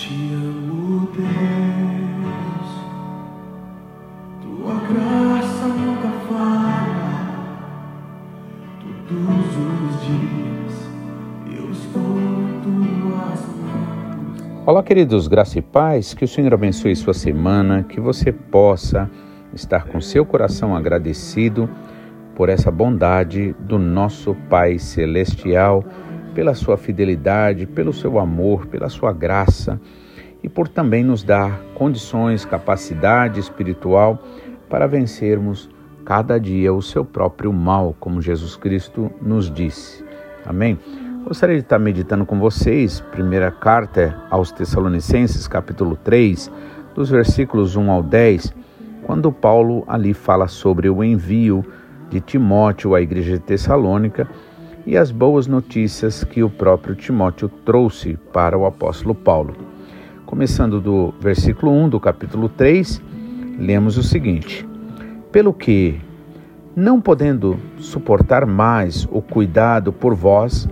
Te amo, Deus. Tua graça nunca falha. Todos os dias eu estou em tuas mãos. Olá, queridos, graça e paz, que o Senhor abençoe sua semana, que você possa estar com seu coração agradecido por essa bondade do nosso Pai Celestial, pela sua fidelidade, pelo seu amor, pela sua graça e por também nos dar condições, capacidade espiritual para vencermos cada dia o seu próprio mal, como Jesus Cristo nos disse. Amém? Gostaria de estar meditando com vocês, primeira carta aos Tessalonicenses, capítulo 3, dos versículos 1 ao 10, quando Paulo ali fala sobre o envio de Timóteo à igreja de Tessalônica e as boas notícias que o próprio Timóteo trouxe para o apóstolo Paulo. Começando do versículo 1 do capítulo 3, lemos o seguinte: Pelo que, não podendo suportar mais o cuidado por vós,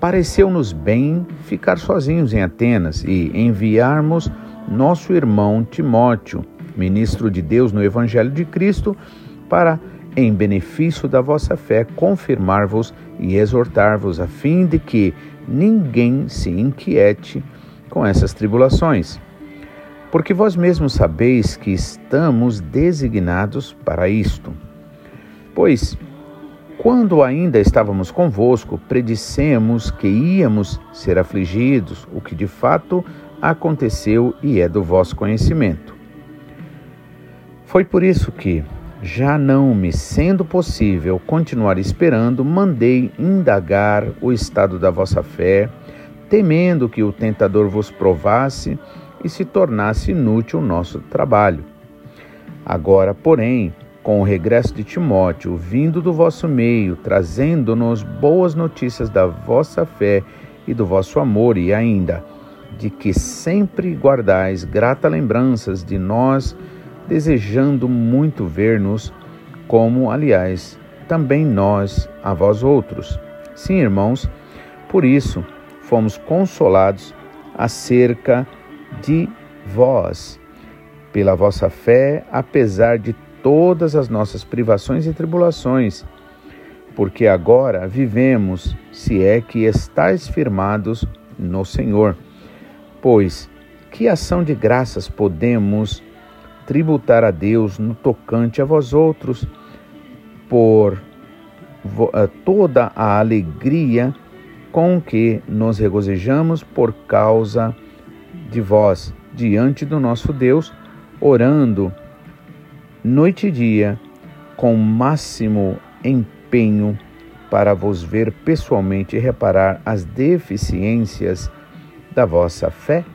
pareceu-nos bem ficar sozinhos em Atenas e enviarmos nosso irmão Timóteo, ministro de Deus no Evangelho de Cristo, para em benefício da vossa fé, confirmar-vos e exortar-vos, a fim de que ninguém se inquiete com essas tribulações. Porque vós mesmos sabeis que estamos designados para isto. Pois, quando ainda estávamos convosco, predissemos que íamos ser afligidos, o que de fato aconteceu e é do vosso conhecimento. Foi por isso que, já não me sendo possível continuar esperando, mandei indagar o estado da vossa fé, temendo que o tentador vos provasse e se tornasse inútil o nosso trabalho. Agora, porém, com o regresso de Timóteo, vindo do vosso meio, trazendo-nos boas notícias da vossa fé e do vosso amor, e ainda de que sempre guardais grata lembranças de nós desejando muito ver-nos, como, aliás, também nós a vós outros. Sim, irmãos, por isso fomos consolados acerca de vós, pela vossa fé, apesar de todas as nossas privações e tribulações, porque agora vivemos, se é que estáis firmados no Senhor. Pois, que ação de graças podemos tributar a Deus no tocante a vós outros, por eh, toda a alegria com que nos regozijamos por causa de vós, diante do nosso Deus, orando noite e dia com máximo empenho para vos ver pessoalmente e reparar as deficiências da vossa fé.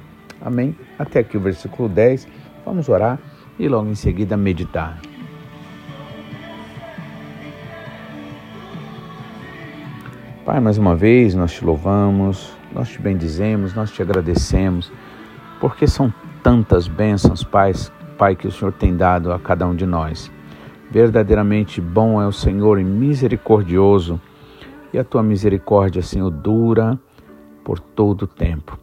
Amém? Até aqui o versículo 10. Vamos orar e logo em seguida meditar. Pai, mais uma vez nós te louvamos, nós te bendizemos, nós te agradecemos, porque são tantas bênçãos, Pai, Pai, que o Senhor tem dado a cada um de nós. Verdadeiramente bom é o Senhor e misericordioso, e a tua misericórdia, Senhor, dura por todo o tempo.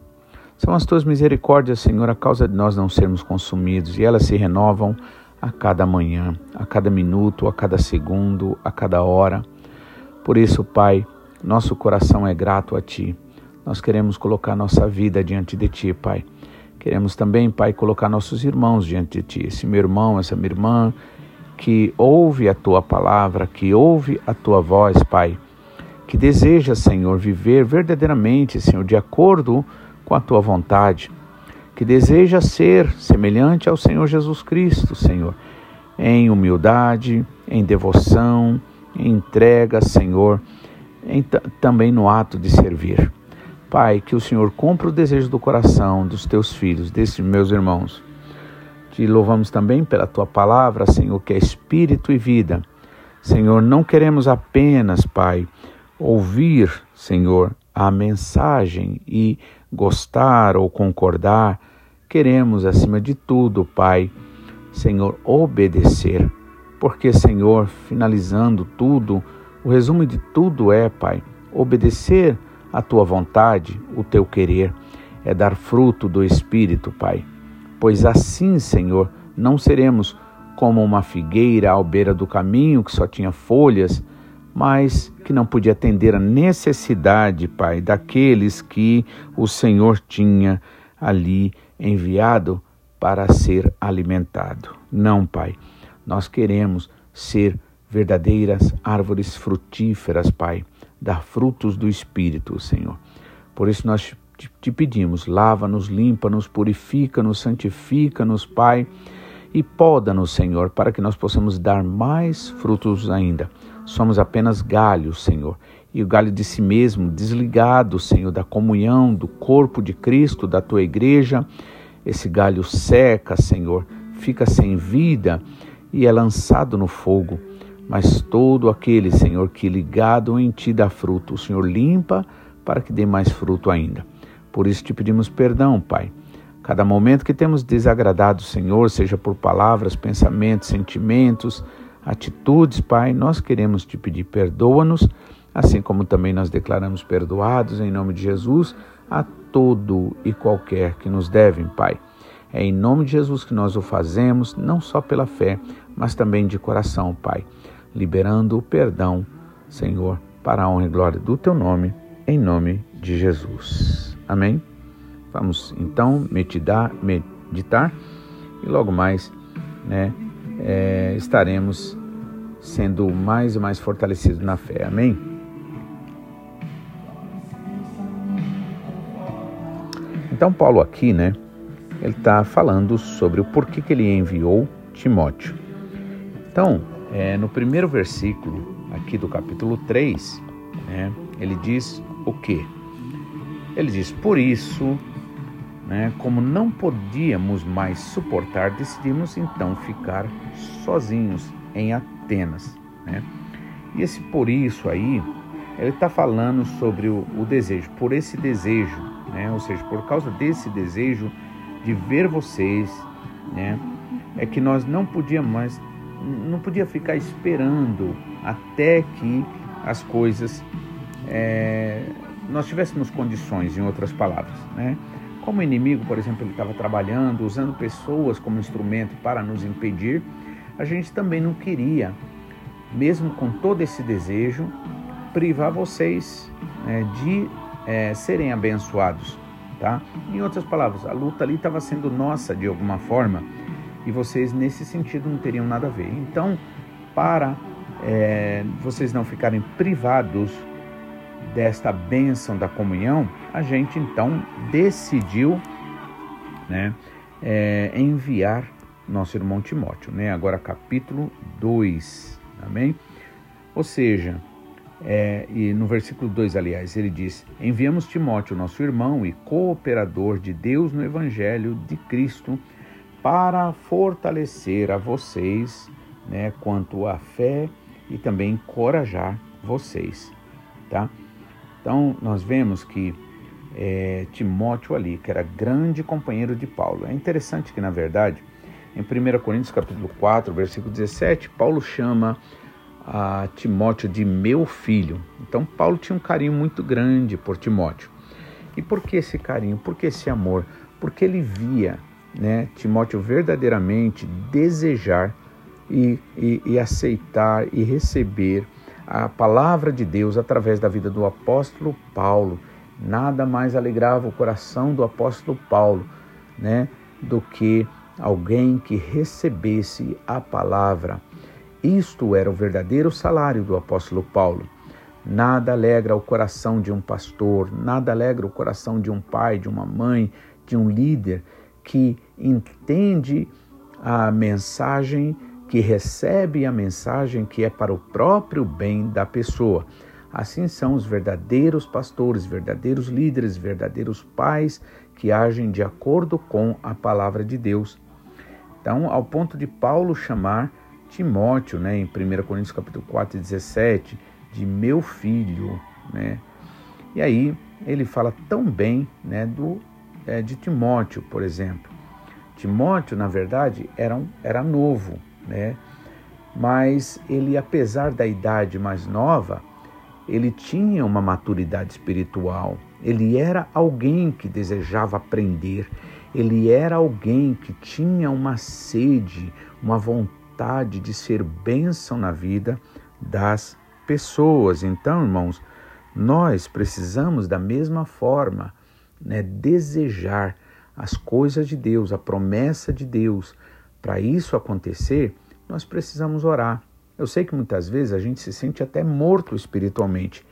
São as tuas misericórdias, Senhor, a causa de nós não sermos consumidos, e elas se renovam a cada manhã, a cada minuto, a cada segundo, a cada hora. Por isso, Pai, nosso coração é grato a Ti. Nós queremos colocar nossa vida diante de Ti, Pai. Queremos também, Pai, colocar nossos irmãos diante de Ti. Esse meu irmão, essa minha irmã, que ouve a Tua palavra, que ouve a Tua voz, Pai. Que deseja, Senhor, viver verdadeiramente, Senhor, de acordo com com a tua vontade, que deseja ser semelhante ao Senhor Jesus Cristo, Senhor, em humildade, em devoção, em entrega, Senhor, em, também no ato de servir. Pai, que o Senhor cumpra o desejo do coração dos teus filhos, desses meus irmãos. Te louvamos também pela tua palavra, Senhor, que é espírito e vida. Senhor, não queremos apenas, Pai, ouvir, Senhor, a mensagem e gostar ou concordar, queremos, acima de tudo, Pai, Senhor, obedecer. Porque, Senhor, finalizando tudo, o resumo de tudo é, Pai, obedecer a tua vontade, o teu querer. é dar fruto do Espírito, Pai. Pois assim, Senhor, não seremos como uma figueira à beira do caminho que só tinha folhas, mas que não podia atender a necessidade, Pai, daqueles que o Senhor tinha ali enviado para ser alimentado. Não, Pai. Nós queremos ser verdadeiras árvores frutíferas, Pai, dar frutos do Espírito, Senhor. Por isso nós te pedimos, lava-nos, limpa-nos, purifica-nos, santifica-nos, Pai, e poda-nos, Senhor, para que nós possamos dar mais frutos ainda. Somos apenas galhos, Senhor, e o galho de si mesmo, desligado, Senhor, da comunhão, do corpo de Cristo, da tua igreja, esse galho seca, Senhor, fica sem vida e é lançado no fogo. Mas todo aquele, Senhor, que ligado em ti dá fruto, o Senhor limpa para que dê mais fruto ainda. Por isso te pedimos perdão, Pai. Cada momento que temos desagradado o Senhor, seja por palavras, pensamentos, sentimentos, atitudes, Pai, nós queremos te pedir perdoa-nos, assim como também nós declaramos perdoados em nome de Jesus a todo e qualquer que nos devem, Pai. É em nome de Jesus que nós o fazemos, não só pela fé, mas também de coração, Pai, liberando o perdão, Senhor, para a honra e glória do teu nome, em nome de Jesus. Amém? Vamos então meditar, meditar e logo mais né, é, estaremos sendo mais e mais fortalecidos na fé. Amém? Então Paulo aqui, né, ele está falando sobre o porquê que ele enviou Timóteo. Então, é, no primeiro versículo aqui do capítulo 3, né, ele diz o quê? Ele diz: Por isso, né, como não podíamos mais suportar, decidimos então ficar sozinhos em Atenas. Né? E esse por isso aí, ele está falando sobre o, o, desejo, por esse desejo, né? ou seja, por causa desse desejo de ver vocês, né? é que nós não podíamos mais, não podia ficar esperando até que as coisas é, nós tivéssemos condições, em outras palavras, né? Como o inimigo, por exemplo, ele estava trabalhando, usando pessoas como instrumento para nos impedir, a gente também não queria, mesmo com todo esse desejo, privar vocês né, de é, serem abençoados, tá? Em outras palavras, a luta ali estava sendo nossa de alguma forma e vocês nesse sentido não teriam nada a ver. Então, para é, vocês não ficarem privados desta bênção da comunhão, a gente então decidiu né, é, enviar nosso irmão Timóteo. Né? Agora, capítulo 2, amém? Ou seja, é, e no versículo 2, aliás, ele diz: Enviamos Timóteo, nosso irmão e cooperador de Deus no Evangelho de Cristo, para fortalecer a vocês né, quanto à fé e também encorajar vocês. Tá? Então, nós vemos que é, Timóteo ali, que era grande companheiro de Paulo. É interessante que, na verdade, em 1 Coríntios capítulo 4, versículo 17, Paulo chama a Timóteo de meu filho. Então, Paulo tinha um carinho muito grande por Timóteo. E por que esse carinho? Por que esse amor? Porque ele via né, Timóteo verdadeiramente desejar e, e, e aceitar e receber a palavra de Deus através da vida do apóstolo Paulo. Nada mais alegrava o coração do apóstolo Paulo, né, do que alguém que recebesse a palavra. Isto era o verdadeiro salário do apóstolo Paulo. Nada alegra o coração de um pastor, nada alegra o coração de um pai, de uma mãe, de um líder que entende a mensagem que recebe a mensagem que é para o próprio bem da pessoa. Assim são os verdadeiros pastores, verdadeiros líderes, verdadeiros pais que agem de acordo com a palavra de Deus. Então, ao ponto de Paulo chamar Timóteo, né, em 1 Coríntios capítulo 4, 17, de meu filho, né? E aí ele fala tão bem, né, do é, de Timóteo, por exemplo. Timóteo, na verdade, era, um, era novo, né? Mas ele, apesar da idade mais nova, ele tinha uma maturidade espiritual, ele era alguém que desejava aprender, ele era alguém que tinha uma sede, uma vontade de ser bênção na vida das pessoas. Então, irmãos, nós precisamos da mesma forma né, desejar as coisas de Deus, a promessa de Deus. Para isso acontecer, nós precisamos orar. Eu sei que muitas vezes a gente se sente até morto espiritualmente,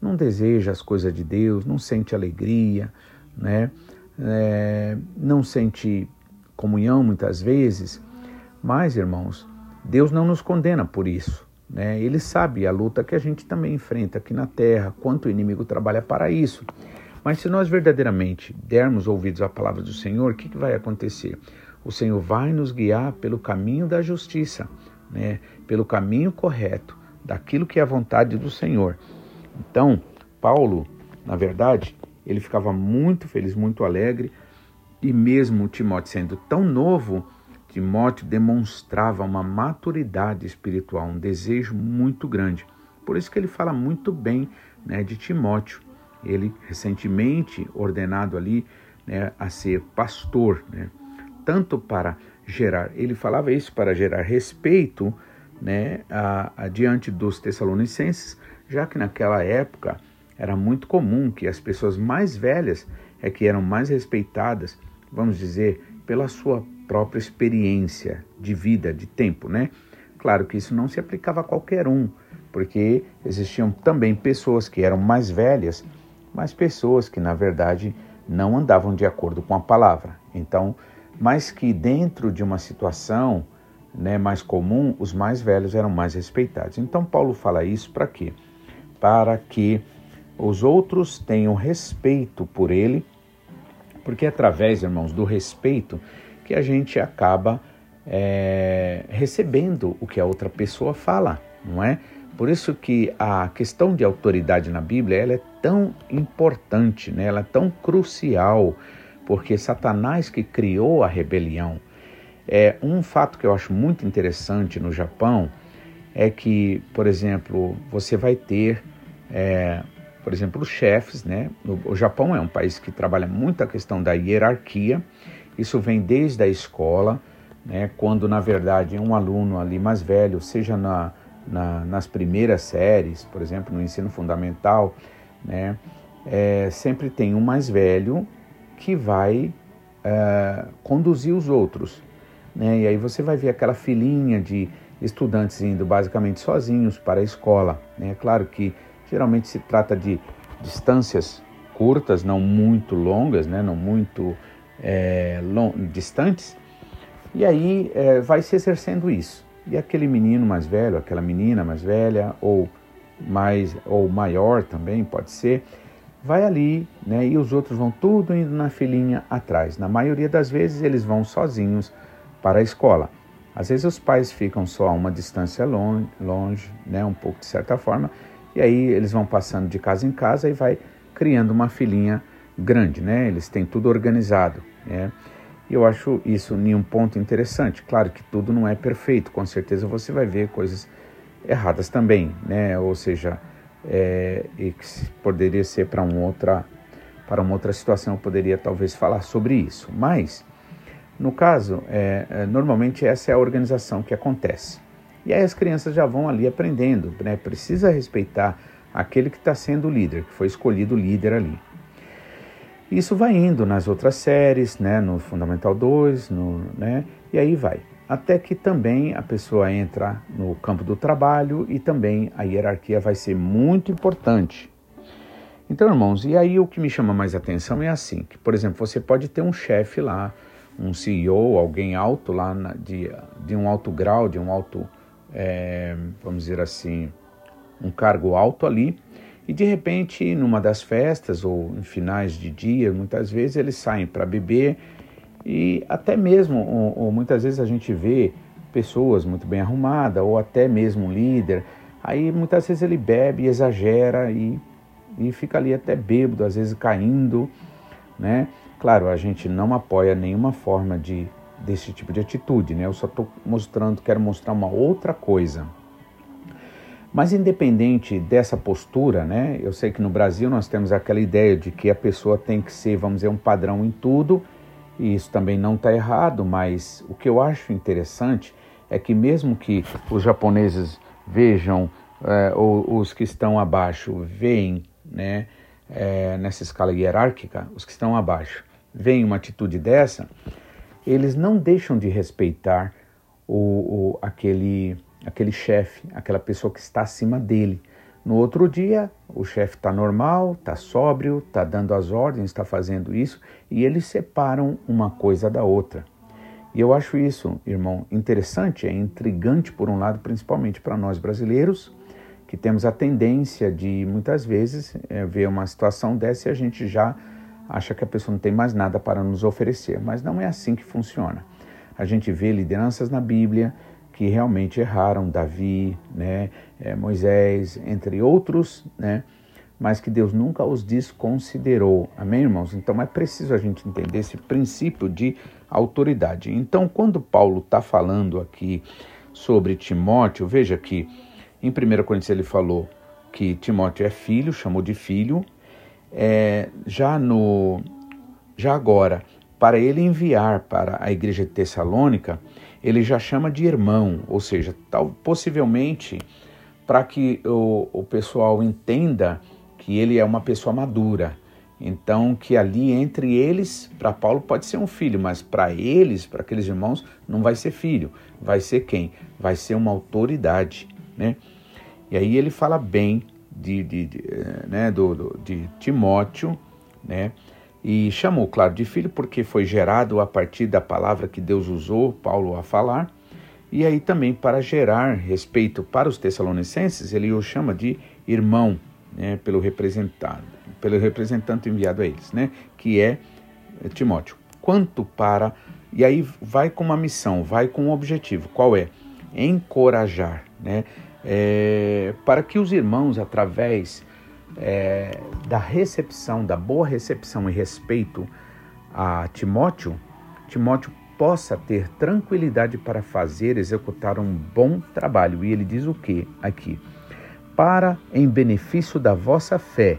não deseja as coisas de Deus, não sente alegria, né? É, não sente comunhão muitas vezes, mas irmãos, Deus não nos condena por isso. Né? Ele sabe a luta que a gente também enfrenta aqui na terra, quanto o inimigo trabalha para isso. Mas se nós verdadeiramente dermos ouvidos à palavra do Senhor, o que, que vai acontecer? O Senhor vai nos guiar pelo caminho da justiça, né? pelo caminho correto, daquilo que é a vontade do Senhor. Então, Paulo, na verdade, ele ficava muito feliz, muito alegre, e mesmo Timóteo sendo tão novo, Timóteo demonstrava uma maturidade espiritual, um desejo muito grande. Por isso que ele fala muito bem né, de Timóteo. Ele recentemente ordenado ali né, a ser pastor, né, tanto para gerar, ele falava isso para gerar respeito né, a, a, diante dos Tessalonicenses, já que naquela época era muito comum que as pessoas mais velhas é que eram mais respeitadas, vamos dizer, pela sua própria experiência de vida, de tempo, né? Claro que isso não se aplicava a qualquer um, porque existiam também pessoas que eram mais velhas, mas pessoas que na verdade não andavam de acordo com a palavra. Então, mas que dentro de uma situação né, mais comum, os mais velhos eram mais respeitados. Então, Paulo fala isso para quê? Para que os outros tenham respeito por ele, porque é através, irmãos, do respeito que a gente acaba é, recebendo o que a outra pessoa fala, não é? Por isso que a questão de autoridade na Bíblia ela é tão importante, né? ela é tão crucial, porque Satanás que criou a rebelião, é, um fato que eu acho muito interessante no Japão é que, por exemplo, você vai ter, é, por exemplo, os chefes, né? O, Japão é um país que trabalha muito a questão da hierarquia. Isso vem desde a escola, né? Quando na verdade um aluno ali mais velho, seja na, na nas primeiras séries, por exemplo, no ensino fundamental, né? É, sempre tem um mais velho que vai é, conduzir os outros. Né? E aí você vai ver aquela filinha de estudantes indo basicamente sozinhos para a escola. Né? É claro que geralmente se trata de distâncias curtas, não muito longas, né? não muito é, long, distantes. E aí é, vai se exercendo isso. E aquele menino mais velho, aquela menina mais velha, ou mais ou maior também pode ser, vai ali, né? E os outros vão tudo indo na filinha atrás. Na maioria das vezes eles vão sozinhos para a escola. Às vezes os pais ficam só a uma distância longe, longe, né, um pouco de certa forma, e aí eles vão passando de casa em casa e vai criando uma filinha grande, né? Eles têm tudo organizado, né? E eu acho isso um ponto interessante. Claro que tudo não é perfeito, com certeza você vai ver coisas erradas também, né? Ou seja, é, e que poderia ser para um outra para uma outra situação, eu poderia talvez falar sobre isso. Mas no caso, é, é, normalmente essa é a organização que acontece. E aí as crianças já vão ali aprendendo, né? Precisa respeitar aquele que está sendo líder, que foi escolhido líder ali. Isso vai indo nas outras séries, né? No Fundamental 2, no, né? E aí vai. Até que também a pessoa entra no campo do trabalho e também a hierarquia vai ser muito importante. Então, irmãos, e aí o que me chama mais atenção é assim, que, por exemplo, você pode ter um chefe lá, um CEO, alguém alto lá na, de, de um alto grau, de um alto, é, vamos dizer assim, um cargo alto ali, e de repente, numa das festas ou em finais de dia, muitas vezes eles saem para beber e até mesmo, ou, ou, muitas vezes a gente vê pessoas muito bem arrumadas ou até mesmo um líder, aí muitas vezes ele bebe, exagera e, e fica ali até bêbado, às vezes caindo, né? Claro, a gente não apoia nenhuma forma de desse tipo de atitude, né? Eu só estou mostrando, quero mostrar uma outra coisa. Mas independente dessa postura, né? Eu sei que no Brasil nós temos aquela ideia de que a pessoa tem que ser, vamos dizer, um padrão em tudo, e isso também não está errado, mas o que eu acho interessante é que mesmo que os japoneses vejam, é, ou os que estão abaixo veem, né, é, nessa escala hierárquica, os que estão abaixo veem uma atitude dessa, eles não deixam de respeitar o, o aquele aquele chefe, aquela pessoa que está acima dele. No outro dia, o chefe está normal, está sóbrio, está dando as ordens, está fazendo isso, e eles separam uma coisa da outra. E eu acho isso, irmão, interessante, é intrigante por um lado, principalmente para nós brasileiros, que temos a tendência de muitas vezes é, ver uma situação dessa e a gente já acha que a pessoa não tem mais nada para nos oferecer, mas não é assim que funciona. A gente vê lideranças na Bíblia que realmente erraram, Davi, né, é, Moisés, entre outros, né, mas que Deus nunca os desconsiderou. Amém, irmãos? Então é preciso a gente entender esse princípio de autoridade. Então, quando Paulo está falando aqui sobre Timóteo, veja que em 1 Coríntios ele falou que Timóteo é filho, chamou de filho. É, já no já agora, para ele enviar para a igreja de Tessalônica, ele já chama de irmão, ou seja, tal, possivelmente para que o, o pessoal entenda que ele é uma pessoa madura. Então, que ali entre eles, para Paulo pode ser um filho, mas para eles, para aqueles irmãos, não vai ser filho. Vai ser quem? Vai ser uma autoridade, né? E aí ele fala bem de, de, de né, do, do, de Timóteo, né? E chamou, claro, de filho porque foi gerado a partir da palavra que Deus usou Paulo a falar. E aí também para gerar respeito para os tessalonicenses, ele o chama de irmão, né, pelo representado, pelo representante enviado a eles, né, que é Timóteo. Quanto para e aí vai com uma missão, vai com um objetivo. Qual é? Encorajar, né? É, para que os irmãos, através é, da recepção, da boa recepção e respeito a Timóteo, Timóteo possa ter tranquilidade para fazer, executar um bom trabalho. E ele diz o que aqui? Para em benefício da vossa fé,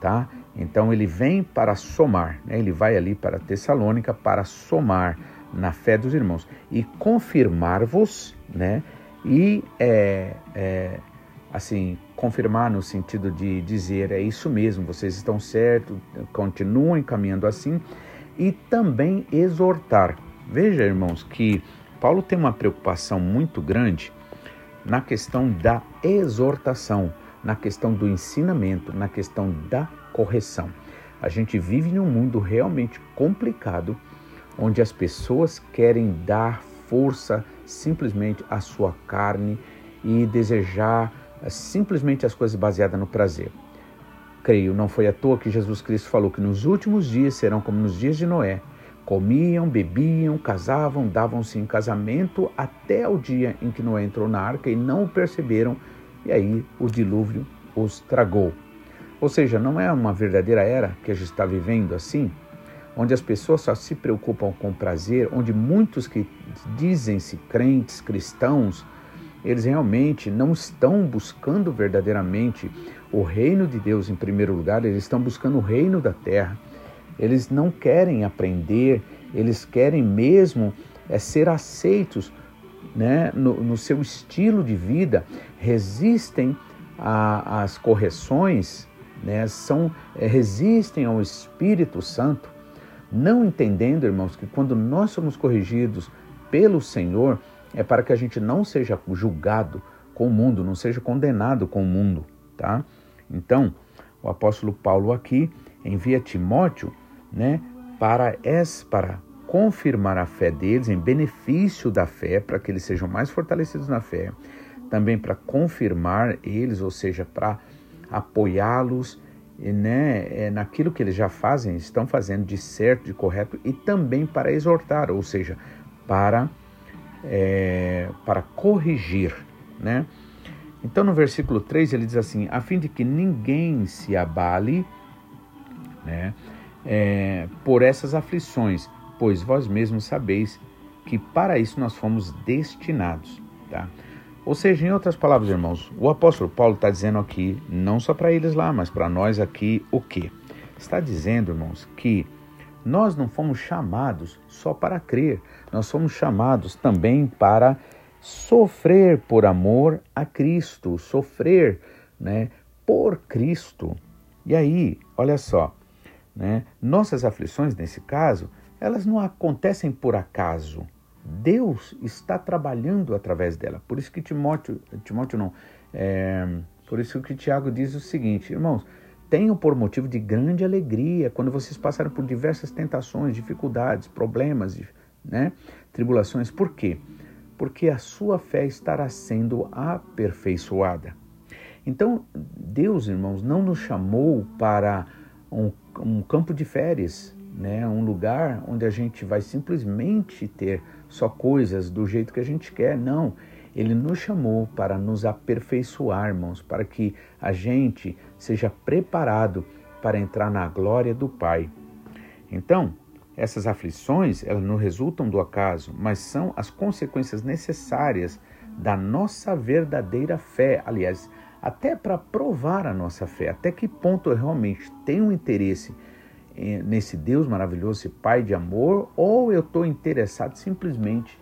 tá? Então ele vem para somar, né? ele vai ali para Tessalônica para somar na fé dos irmãos e confirmar-vos, né? E é, é, assim, confirmar no sentido de dizer é isso mesmo, vocês estão certos, continuem caminhando assim e também exortar. Veja, irmãos, que Paulo tem uma preocupação muito grande na questão da exortação, na questão do ensinamento, na questão da correção. A gente vive num mundo realmente complicado, onde as pessoas querem dar força simplesmente à sua carne e desejar é simplesmente as coisas baseadas no prazer. Creio, não foi à toa que Jesus Cristo falou que nos últimos dias serão como nos dias de Noé. Comiam, bebiam, casavam, davam-se em casamento até o dia em que Noé entrou na arca e não o perceberam, e aí o dilúvio os tragou. Ou seja, não é uma verdadeira era que a gente está vivendo assim, onde as pessoas só se preocupam com prazer, onde muitos que dizem-se crentes, cristãos, eles realmente não estão buscando verdadeiramente o reino de Deus em primeiro lugar, eles estão buscando o reino da terra. Eles não querem aprender, eles querem mesmo é ser aceitos né, no, no seu estilo de vida, resistem às correções, né, são, é, resistem ao Espírito Santo, não entendendo, irmãos, que quando nós somos corrigidos pelo Senhor, é para que a gente não seja julgado com o mundo, não seja condenado com o mundo, tá? Então, o apóstolo Paulo aqui envia Timóteo, né, para es para confirmar a fé deles em benefício da fé, para que eles sejam mais fortalecidos na fé, também para confirmar eles, ou seja, para apoiá-los né, é, naquilo que eles já fazem, estão fazendo de certo, de correto, e também para exortar, ou seja, para é, para corrigir, né? Então no versículo 3 ele diz assim: a fim de que ninguém se abale, né? É, por essas aflições, pois vós mesmos sabeis que para isso nós fomos destinados, tá? Ou seja, em outras palavras, irmãos, o apóstolo Paulo está dizendo aqui, não só para eles lá, mas para nós aqui, o quê? Está dizendo, irmãos, que nós não fomos chamados só para crer, nós fomos chamados também para sofrer por amor a Cristo, sofrer né, por Cristo. E aí, olha só, né, nossas aflições, nesse caso, elas não acontecem por acaso. Deus está trabalhando através dela. Por isso que Timóteo, Timóteo não, é, por isso que Tiago diz o seguinte, irmãos, tenham por motivo de grande alegria quando vocês passarem por diversas tentações, dificuldades, problemas, né, tribulações. Por quê? Porque a sua fé estará sendo aperfeiçoada. Então, Deus, irmãos, não nos chamou para um, um campo de férias, né? um lugar onde a gente vai simplesmente ter só coisas do jeito que a gente quer. Não. Ele nos chamou para nos aperfeiçoar, irmãos, para que a gente seja preparado para entrar na glória do Pai. Então, essas aflições, elas não resultam do acaso, mas são as consequências necessárias da nossa verdadeira fé. Aliás, até para provar a nossa fé, até que ponto eu realmente tenho interesse nesse Deus maravilhoso, esse Pai de amor, ou eu estou interessado simplesmente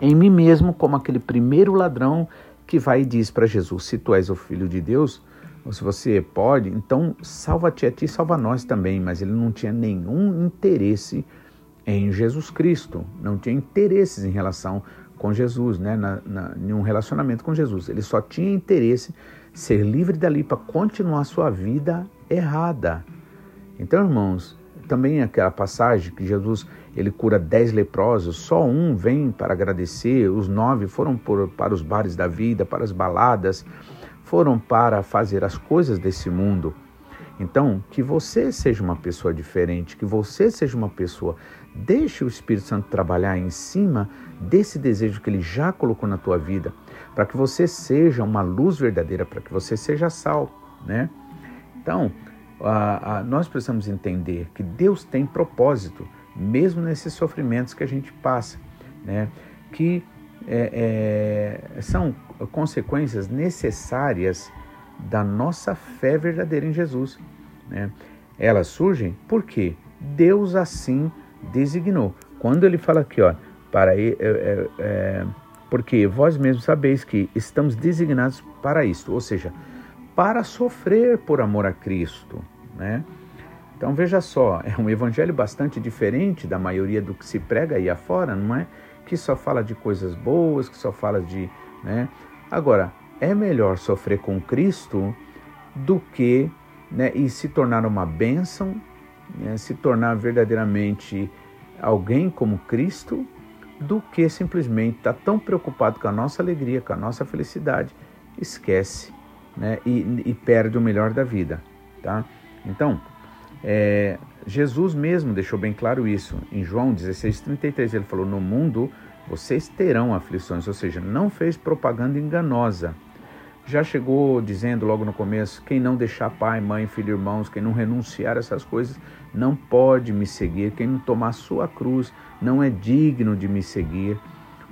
em mim mesmo, como aquele primeiro ladrão que vai e diz para Jesus: Se tu és o filho de Deus, ou se você pode, então salva-te a ti, salva nós também. Mas ele não tinha nenhum interesse em Jesus Cristo, não tinha interesses em relação com Jesus, né? na, na, em um relacionamento com Jesus. Ele só tinha interesse ser livre dali para continuar sua vida errada. Então, irmãos, também aquela passagem que Jesus ele cura dez leprosos, só um vem para agradecer, os nove foram por, para os bares da vida, para as baladas, foram para fazer as coisas desse mundo. Então, que você seja uma pessoa diferente, que você seja uma pessoa, deixe o Espírito Santo trabalhar em cima desse desejo que ele já colocou na tua vida, para que você seja uma luz verdadeira, para que você seja sal, né? Então, a, a, nós precisamos entender que Deus tem propósito, mesmo nesses sofrimentos que a gente passa, né? que é, é, são consequências necessárias da nossa fé verdadeira em Jesus. Né? Elas surgem porque Deus assim designou. Quando ele fala aqui, ó, para é, é, é, porque vós mesmos sabeis que estamos designados para isto, ou seja, para sofrer por amor a Cristo, né? Então veja só, é um evangelho bastante diferente da maioria do que se prega aí afora, não é? Que só fala de coisas boas, que só fala de, né? Agora, é melhor sofrer com Cristo do que, né, e se tornar uma bênção, né, se tornar verdadeiramente alguém como Cristo, do que simplesmente estar tá tão preocupado com a nossa alegria, com a nossa felicidade, esquece né, e, e perde o melhor da vida. Tá? Então, é, Jesus mesmo deixou bem claro isso. Em João 16,33 ele falou: No mundo vocês terão aflições, ou seja, não fez propaganda enganosa. Já chegou dizendo logo no começo: quem não deixar pai, mãe, filho, irmãos, quem não renunciar a essas coisas, não pode me seguir. Quem não tomar sua cruz não é digno de me seguir.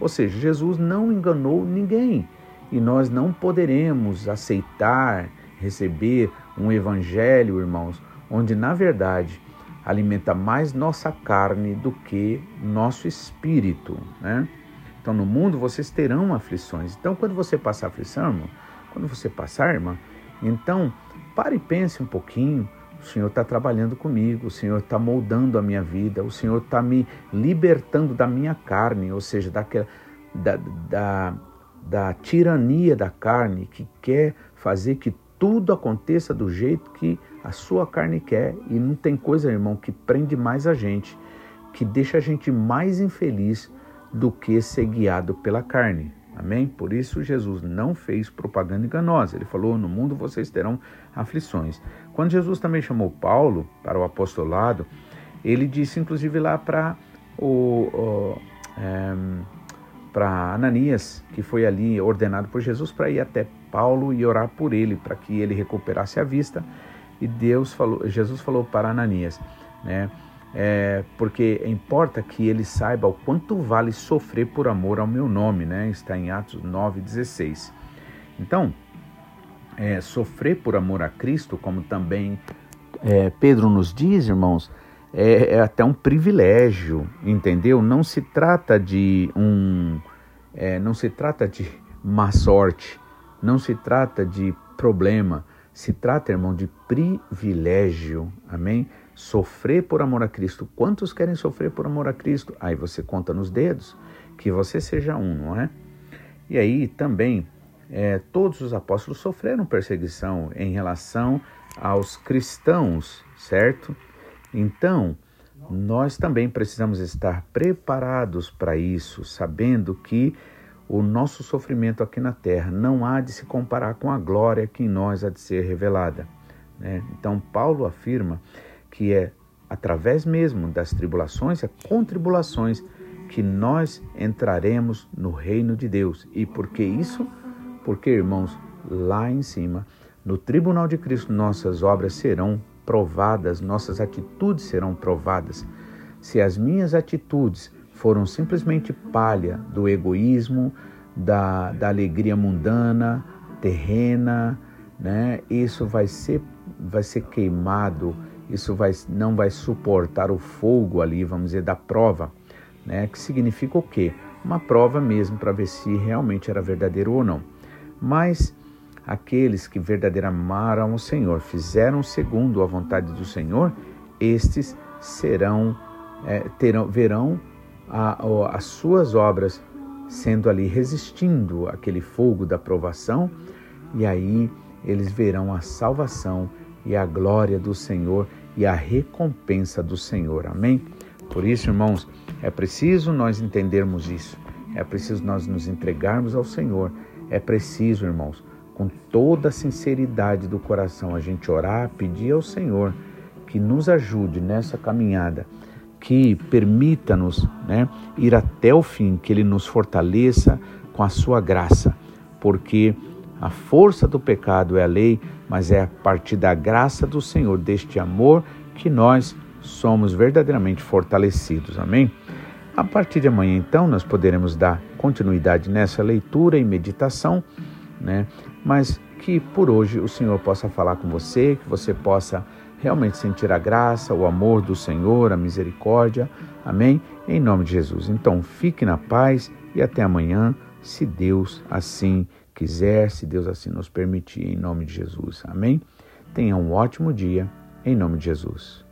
Ou seja, Jesus não enganou ninguém e nós não poderemos aceitar, receber um evangelho, irmãos, onde na verdade alimenta mais nossa carne do que nosso espírito, né? Então no mundo vocês terão aflições. Então quando você passar aflição, irmão, quando você passar, irmã, então pare e pense um pouquinho. O Senhor está trabalhando comigo, o Senhor está moldando a minha vida, o Senhor está me libertando da minha carne, ou seja, daquela, da, da, da tirania da carne que quer fazer que tudo aconteça do jeito que a sua carne quer. E não tem coisa, irmão, que prende mais a gente, que deixa a gente mais infeliz do que ser guiado pela carne. Amém? Por isso Jesus não fez propaganda enganosa. Ele falou: No mundo vocês terão aflições. Quando Jesus também chamou Paulo para o apostolado, ele disse inclusive lá para o, o é, para Ananias, que foi ali ordenado por Jesus para ir até Paulo e orar por ele, para que ele recuperasse a vista. E Deus falou, Jesus falou para Ananias, né? É, porque importa que ele saiba o quanto vale sofrer por amor ao meu nome, né? Está em Atos 9,16. Então, é, sofrer por amor a Cristo, como também é, Pedro nos diz, irmãos, é, é, até um privilégio, entendeu? Não se trata de um, é, não se trata de má sorte, não se trata de problema, se trata, irmão, de privilégio, amém? Sofrer por amor a Cristo. Quantos querem sofrer por amor a Cristo? Aí você conta nos dedos que você seja um, não é? E aí também é, todos os apóstolos sofreram perseguição em relação aos cristãos, certo? Então, nós também precisamos estar preparados para isso, sabendo que o nosso sofrimento aqui na terra não há de se comparar com a glória que em nós há de ser revelada. Né? Então, Paulo afirma que é através mesmo das tribulações, é com tribulações, que nós entraremos no reino de Deus. E por que isso? Porque, irmãos, lá em cima, no tribunal de Cristo, nossas obras serão provadas, nossas atitudes serão provadas. Se as minhas atitudes foram simplesmente palha do egoísmo, da, da alegria mundana, terrena, né? Isso vai ser, vai ser queimado, isso vai, não vai suportar o fogo ali, vamos dizer, da prova, né? Que significa o quê? Uma prova mesmo para ver se realmente era verdadeiro ou não. Mas Aqueles que verdadeiramente amaram o Senhor, fizeram segundo a vontade do Senhor, estes serão, é, terão, verão a, a, as suas obras sendo ali resistindo aquele fogo da provação, e aí eles verão a salvação e a glória do Senhor e a recompensa do Senhor. Amém? Por isso, irmãos, é preciso nós entendermos isso. É preciso nós nos entregarmos ao Senhor. É preciso, irmãos, com toda a sinceridade do coração, a gente orar, pedir ao Senhor que nos ajude nessa caminhada, que permita-nos né, ir até o fim, que Ele nos fortaleça com a sua graça, porque a força do pecado é a lei, mas é a partir da graça do Senhor, deste amor, que nós somos verdadeiramente fortalecidos. Amém? A partir de amanhã, então, nós poderemos dar continuidade nessa leitura e meditação, né? mas que por hoje o Senhor possa falar com você, que você possa realmente sentir a graça, o amor do Senhor, a misericórdia. Amém? Em nome de Jesus. Então, fique na paz e até amanhã, se Deus assim quiser, se Deus assim nos permitir, em nome de Jesus. Amém? Tenha um ótimo dia, em nome de Jesus.